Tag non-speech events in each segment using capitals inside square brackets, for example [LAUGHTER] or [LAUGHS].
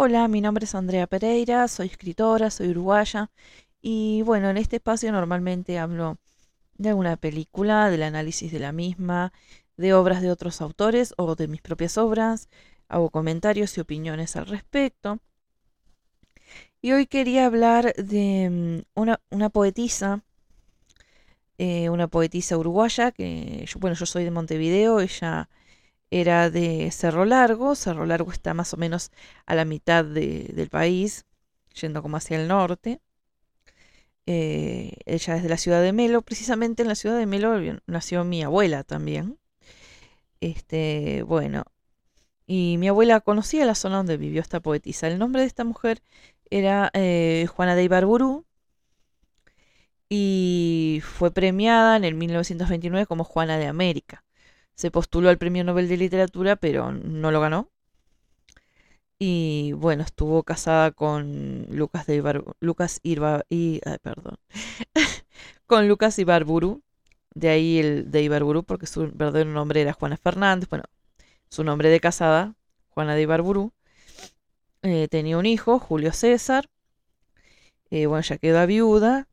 Hola, mi nombre es Andrea Pereira, soy escritora, soy uruguaya y bueno, en este espacio normalmente hablo de alguna película, del análisis de la misma, de obras de otros autores o de mis propias obras, hago comentarios y opiniones al respecto. Y hoy quería hablar de mm, una, poetisa, eh, una poetisa uruguaya, que bueno, yo soy de Montevideo, ella era de Cerro Largo. Cerro Largo está más o menos a la mitad del país, yendo como hacia el norte. Eh, ella es de la ciudad de Melo. Precisamente en la ciudad de Melo nació mi abuela también. Este, bueno, y mi abuela conocía la zona donde vivió esta poetisa. El nombre de esta mujer era eh, Juana de Ibarburu y fue premiada en el 1929 como Juana de América se postuló al Premio Nobel de Literatura, pero no lo ganó. Y bueno, estuvo casada con Lucas de Lucas Irba, perdón, [LAUGHS] con Lucas Ibarburu, de ahí el de Ibarburu, porque su verdadero nombre era Juana Fernández, bueno, su nombre de casada, Juana de Ibarburu. Eh, tenía un hijo, Julio César. Eh, bueno, ya quedó viuda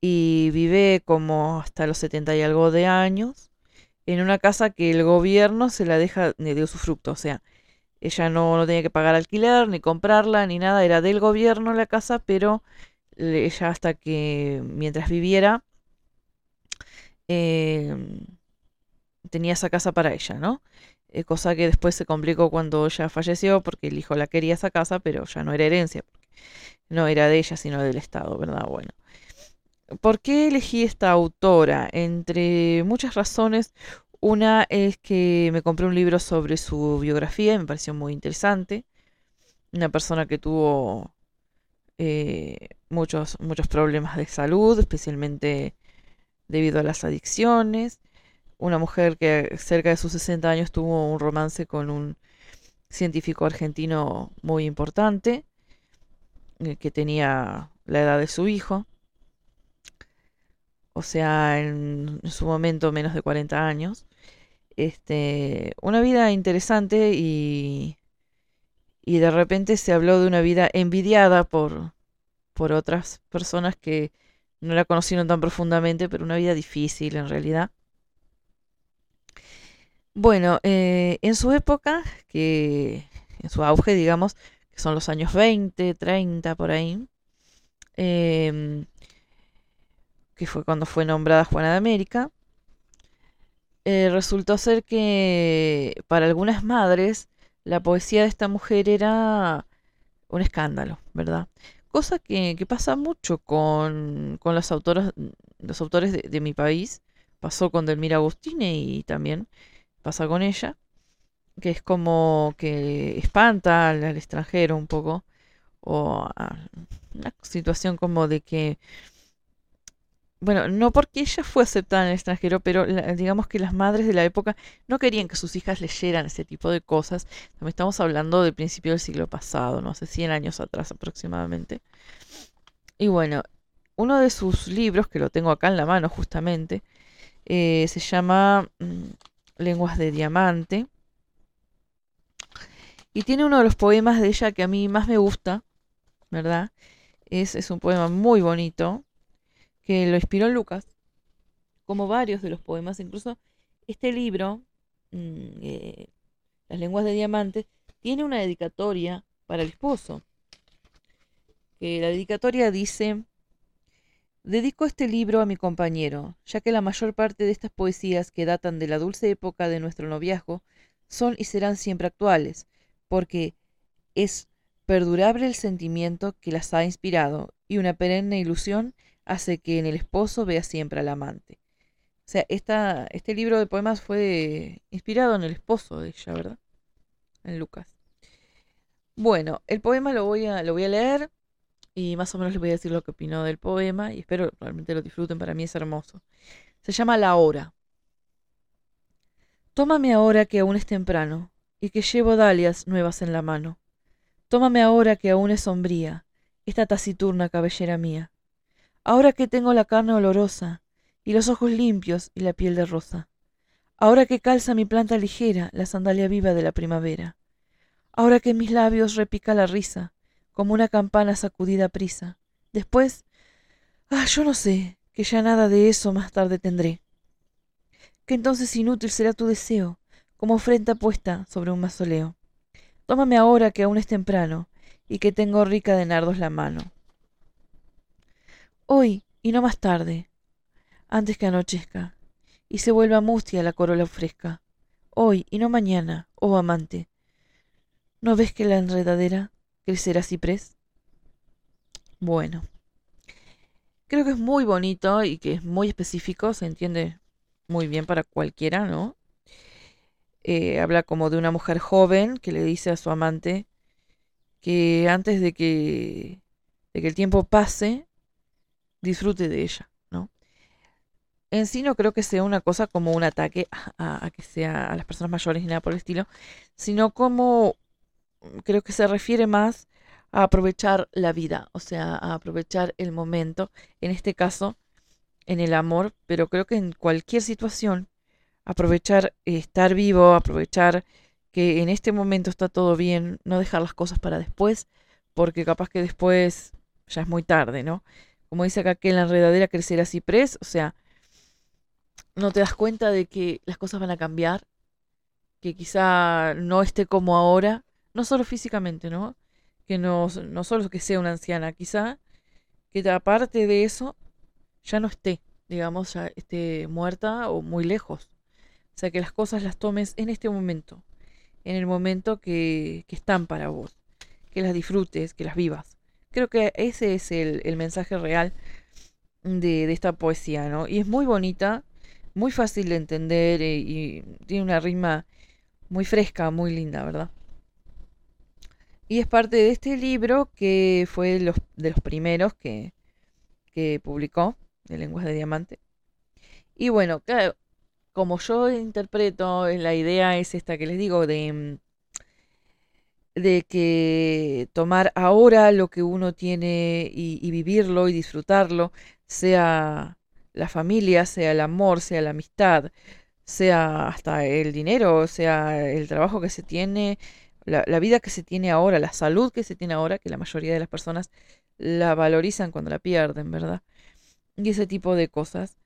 y vive como hasta los 70 y algo de años en una casa que el gobierno se la deja de usufructo. O sea, ella no, no tenía que pagar alquiler, ni comprarla, ni nada. Era del gobierno la casa, pero ella hasta que mientras viviera em, tenía esa casa para ella, ¿no? Eh, cosa que después se complicó cuando ella falleció porque el hijo la quería esa casa, pero ya no era herencia. No era de ella, sino del Estado, ¿verdad? Bueno. ¿Por qué elegí esta autora? Entre muchas razones. Una es que me compré un libro sobre su biografía me pareció muy interesante. Una persona que tuvo eh, muchos, muchos problemas de salud, especialmente debido a las adicciones. Una mujer que cerca de sus 60 años tuvo un romance con un científico argentino muy importante, eh, que tenía la edad de su hijo o sea, en, su momento menos de 40 años. Este, una vida interesante y, y de repente se habló de una vida envidiada por, por otras personas que no la conocieron tan profundamente, pero una vida difícil en realidad. Bueno, eh, en su época, que en su auge, digamos, que son los años 20, 30, por ahí, eh, que fue cuando fue nombrada Juana de América, eh, resultó ser que para algunas madres la poesía de esta mujer era un escándalo, ¿verdad? Cosa que, pasa mucho con, los, autores, los autores de, mi país. Pasó con Delmira Agustine y también pasa con ella, que es como que espanta al, extranjero un poco, o una situación como de que bueno, no porque ella fue aceptada en el extranjero, pero digamos que las madres de la época no querían que sus hijas leyeran ese tipo de cosas. También estamos hablando del principio del siglo pasado, no sé, 100 años atrás aproximadamente. Y bueno, uno de sus libros, que lo tengo acá en la mano justamente, eh, se llama mm, Lenguas de Diamante. Y tiene uno de los poemas de ella que a mí más me gusta, ¿verdad? Es un poema muy bonito que lo inspiró Lucas, como varios de los poemas, incluso este libro, mm, eh, Las lenguas de diamante, tiene una dedicatoria para el esposo. Que la dedicatoria dice, dedico este libro a mi compañero, ya que la mayor parte de estas poesías que datan de la dulce época de nuestro noviazgo son y serán siempre actuales, porque es perdurable el sentimiento que las ha inspirado y una perenne ilusión hace que en el esposo vea siempre al amante. O sea, esta, este libro de poemas fue inspirado en el esposo de ella, ¿verdad? En Lucas. Bueno, el poema lo voy a, lo voy a leer y más o menos les voy a decir lo que opinó del poema y espero realmente lo disfruten, para mí es hermoso. Se llama La hora. Tómame ahora que aún es temprano y que llevo dalias nuevas en la mano. Tómame ahora que aún es sombría esta taciturna cabellera mía ahora que tengo la carne olorosa y los ojos limpios y la piel de rosa, ahora que calza mi planta ligera la sandalia viva de la primavera, ahora que en mis labios repica la risa, como una campana sacudida a prisa. Después, ah, yo no sé, que ya nada de eso más tarde tendré. Que entonces inútil será tu deseo, como ofrenda puesta sobre un mausoleo. Tómame ahora que aún es temprano, y que tengo rica de nardos la mano. Hoy, y no más tarde, antes que anochezca, y se vuelva mustia la corola fresca. Hoy, y no mañana, oh amante. ¿No ves que la enredadera crecerá ciprés? Bueno, creo que es muy bonito y que es muy específico, se entiende muy bien para cualquiera, ¿no? Eh, habla como de una mujer joven que le dice a su amante que antes de que, de que el tiempo pase, disfrute de ella, ¿no? En sí no creo que sea una cosa como un ataque a, que sea a las personas mayores ni nada por el estilo, sino como creo que se refiere más a aprovechar la vida, o sea, a aprovechar el momento, en este caso, en el amor, pero creo que en cualquier situación, aprovechar estar vivo, aprovechar que en este momento está todo bien, no dejar las cosas para después, porque capaz que después ya es muy tarde, ¿no? Como dice acá que en la enredadera crecerá ciprés, o sea, no te das cuenta de que las cosas van a cambiar, que quizá no esté como ahora, no solo físicamente, ¿no? Que no, no solo que sea una anciana, quizá que aparte de eso ya no esté, digamos, ya esté muerta o muy lejos. O sea, que las cosas las tomes en este momento, en el momento que, que están para vos, que las disfrutes, que las vivas. Creo que ese es el, el mensaje real de, de, esta poesía, ¿no? Y es muy bonita, muy fácil de entender y, eh, y tiene una rima muy fresca, muy linda, ¿verdad? Y es parte de este libro que fue los, de los primeros que, que publicó, de Lenguas de Diamante. Y bueno, claro, como yo interpreto, la idea es esta que les digo, de, mm, de que tomar ahora lo que uno tiene y, y vivirlo y disfrutarlo, sea la familia, sea el amor, sea la amistad, sea hasta el dinero, sea el trabajo que se tiene, la, la, vida que se tiene ahora, la salud que se tiene ahora, que la mayoría de las personas la valorizan cuando la pierden, ¿verdad? Y ese tipo de cosas.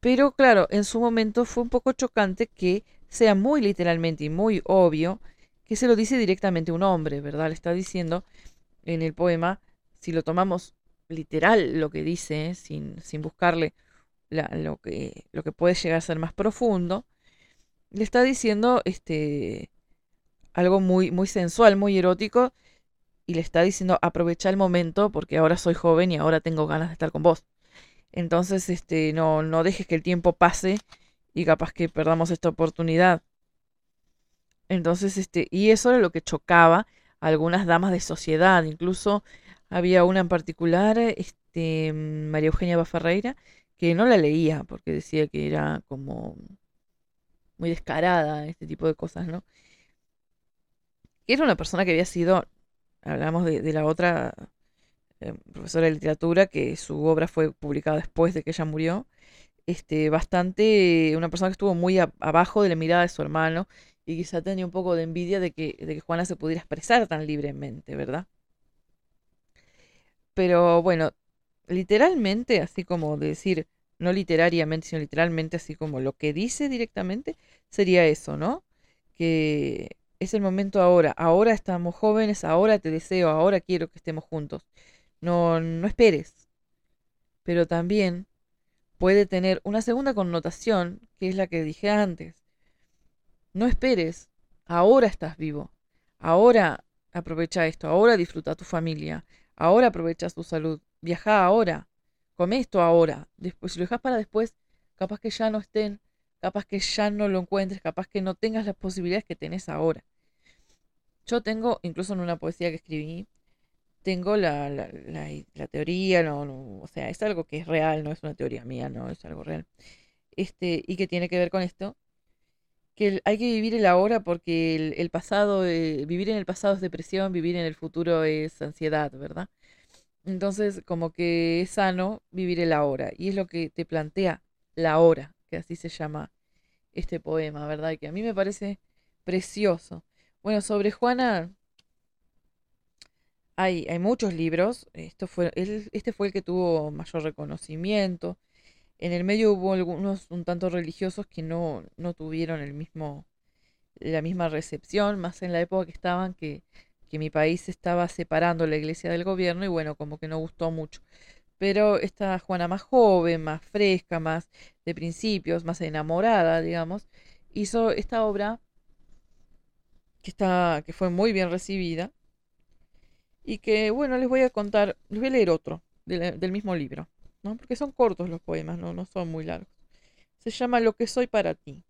Pero claro, en su momento fue un poco chocante que sea muy literalmente y muy obvio que se lo dice directamente un hombre, ¿verdad? Le está diciendo en el poema, si lo tomamos literal lo que dice, sin, sin buscarle lo, que, lo que puede llegar a ser más profundo, le está diciendo este algo muy, muy sensual, muy erótico, y le está diciendo aprovecha el momento porque ahora soy joven y ahora tengo ganas de estar con vos. Entonces, este, no, no dejes que el tiempo pase y capaz que perdamos esta oportunidad. Entonces, este, y eso era lo que chocaba a algunas damas de sociedad. Incluso había una en particular, este, María Eugenia Baferreira, que no la leía porque decía que era como muy descarada, este tipo de cosas, ¿no? Era una persona que había sido, hablamos de, de la otra eh, profesora de literatura, que su obra fue publicada después de que ella murió, este, bastante, una persona que estuvo muy abajo de la mirada de su hermano y quizá tenía un poco de envidia de que, de que Juana se pudiera expresar tan libremente, ¿verdad? Pero bueno, literalmente, así como decir, no literariamente, sino literalmente, así como lo que dice directamente, sería eso, ¿no? Que es el momento ahora, ahora estamos jóvenes, ahora te deseo, ahora quiero que estemos juntos. No, no esperes. Pero también puede tener una segunda connotación, que es la que dije antes. No esperes, ahora estás vivo, ahora aprovecha esto, ahora disfruta tu familia, ahora aprovecha tu salud, viaja ahora, come esto ahora. Después, si lo dejas para después, capaz que ya no estén, capaz que ya no lo encuentres, capaz que no tengas las posibilidades que tenés ahora. Yo tengo, incluso en una poesía que escribí, tengo la, la, teoría, no, no, o sea, es algo que es real, no es una teoría mía, no, es algo real. Este, y que tiene que ver con esto, que hay que vivir el ahora porque el, pasado, eh, vivir en el pasado es depresión, vivir en el futuro es ansiedad, ¿verdad? Entonces, como que es sano vivir el ahora, y es lo que te plantea la hora, que así se llama este poema, ¿verdad? Que a mí me parece precioso. Bueno, sobre Juana, hay, hay muchos libros. Esto fue, este fue el que tuvo mayor reconocimiento. En el medio hubo algunos un tanto religiosos que no, no tuvieron el mismo, la misma recepción, más en la época que estaban, que, que mi país estaba separando la iglesia del gobierno y bueno, como que no gustó mucho. Pero esta Juana más joven, más fresca, más de principios, más enamorada, digamos, hizo esta obra que, está, que fue muy bien recibida y que, bueno, les voy a contar, les voy a leer otro del, mismo libro, porque son cortos los poemas, ¿no? no son muy largos. Se llama Lo que soy para ti.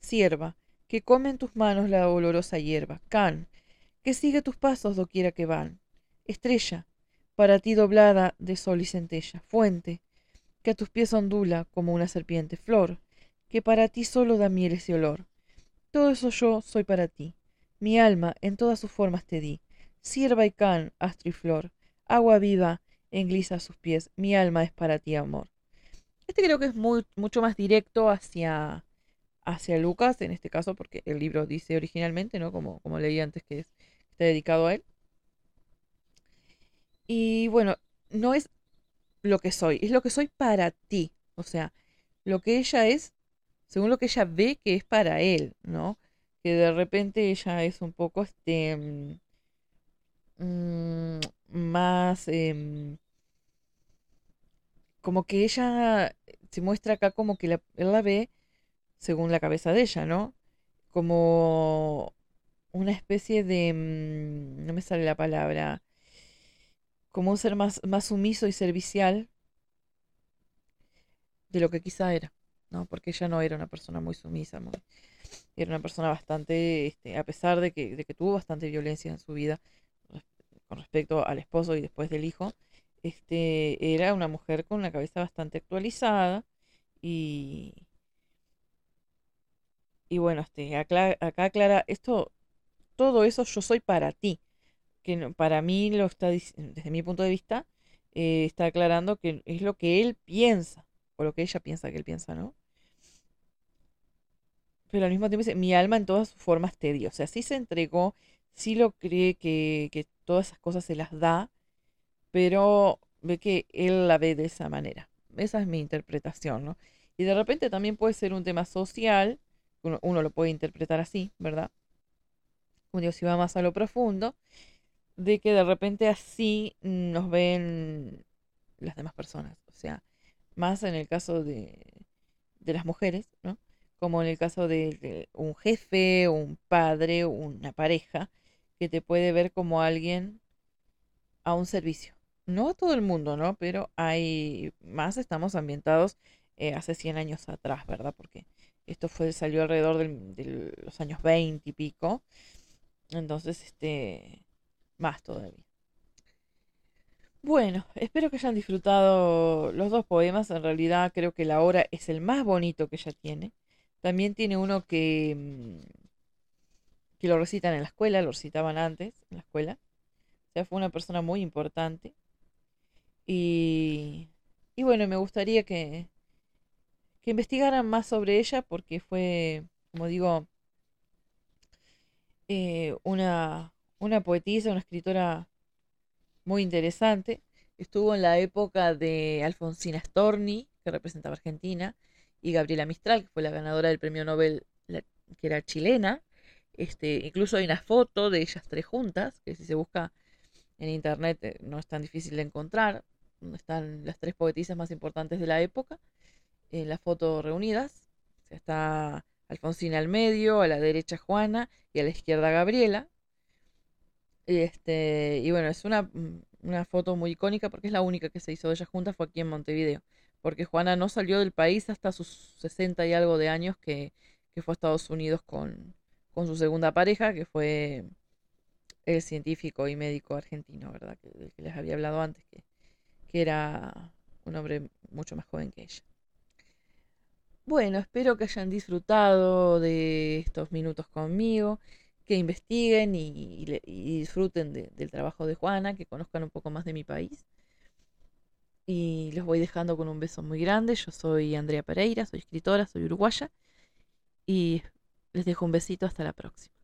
Sierva, que come en tus manos la olorosa hierba. Can, que sigue tus pasos doquiera que van. Estrella, para ti doblada de sol y centella. Fuente, que a tus pies ondula como una serpiente. Flor, que para ti solo da miel ese olor. Todo eso yo soy para ti. Mi alma en todas sus formas te di. Sierva y can, astro y flor. Agua viva englisa sus pies. Mi alma es para ti, amor. Este creo que es muy, mucho más directo hacia, hacia Lucas, en este caso, porque el libro dice originalmente, ¿no? Como, como leí antes que es, está dedicado a él. Y bueno, no es lo que soy, es lo que soy para ti. O sea, lo que ella es según lo que ella ve que es para él, ¿no? Que de repente ella es un poco este mm, mm, más em, como que ella se muestra acá como que él la ve según la cabeza de ella, ¿no? Como una especie de mm, no me sale la palabra como un ser más, más sumiso y servicial de lo que quizá era. ¿no? Porque ella no era una persona muy sumisa, era una persona bastante, este, a pesar de que, de que tuvo bastante violencia en su vida con respecto al esposo y después del hijo, este, era una mujer con una cabeza bastante actualizada y, y bueno, este, acá, aclara esto, todo eso yo soy para ti, que para mí lo está, desde mi punto de vista, eh, está aclarando que es lo que él piensa, o lo que ella piensa que él piensa, ¿no? Pero al mismo tiempo dice, mi alma en todas sus formas te dio. O sea, sí se entregó, sí lo cree que, que todas esas cosas se las da, pero ve que él la ve de esa manera. Esa es mi interpretación, ¿no? Y de repente también puede ser un tema social, uno, uno lo puede interpretar así, ¿verdad? Como digo, si va más a lo profundo, de que de repente así nos ven las demás personas. O sea, más en el caso de, de las mujeres, ¿no? Como en el caso de, un jefe, un padre, una pareja, que te puede ver como alguien a un servicio. No a todo el mundo, ¿no? Pero hay más, estamos ambientados eh, hace 100 años atrás, ¿verdad? Porque esto fue salió alrededor de los años 20 y pico. Entonces, este, más todavía. Bueno, espero que hayan disfrutado los dos poemas. En realidad creo que la hora es el más bonito que ella tiene. También tiene uno que, mm, que lo recitan en la escuela, lo recitaban antes en la escuela. O sea, fue una persona muy importante. Y, y bueno, me gustaría que, que investigaran más sobre ella porque fue, como digo, eh, una, una poetisa, una escritora muy interesante. Estuvo en la época de Alfonsina Storni, que representaba Argentina, y Gabriela Mistral, que fue la ganadora del premio Nobel, que era chilena. Este, incluso hay una foto de ellas tres juntas, que si se busca en internet eh, no es tan difícil de encontrar, están las tres poetisas más importantes de la época, en la foto reunidas. está Alfonsina al medio, a la derecha Juana y a la izquierda Gabriela. Este, y bueno, es una, mm, una foto muy icónica porque es la única que se hizo de ellas juntas, fue aquí en Montevideo. Porque Juana no salió del país hasta sus 60 y algo de años que, fue a Estados Unidos con, con, su segunda pareja, que fue el científico y médico argentino, ¿verdad? Que, que les había hablado antes, que, que era un hombre mucho más joven que ella. Bueno, espero que hayan disfrutado de estos minutos conmigo que investiguen y, disfruten del trabajo de Juana, que conozcan un poco más de mi país. Y los voy dejando con un beso muy grande. Yo soy Andrea Pereira, soy escritora, soy uruguaya. Y les dejo un besito hasta la próxima.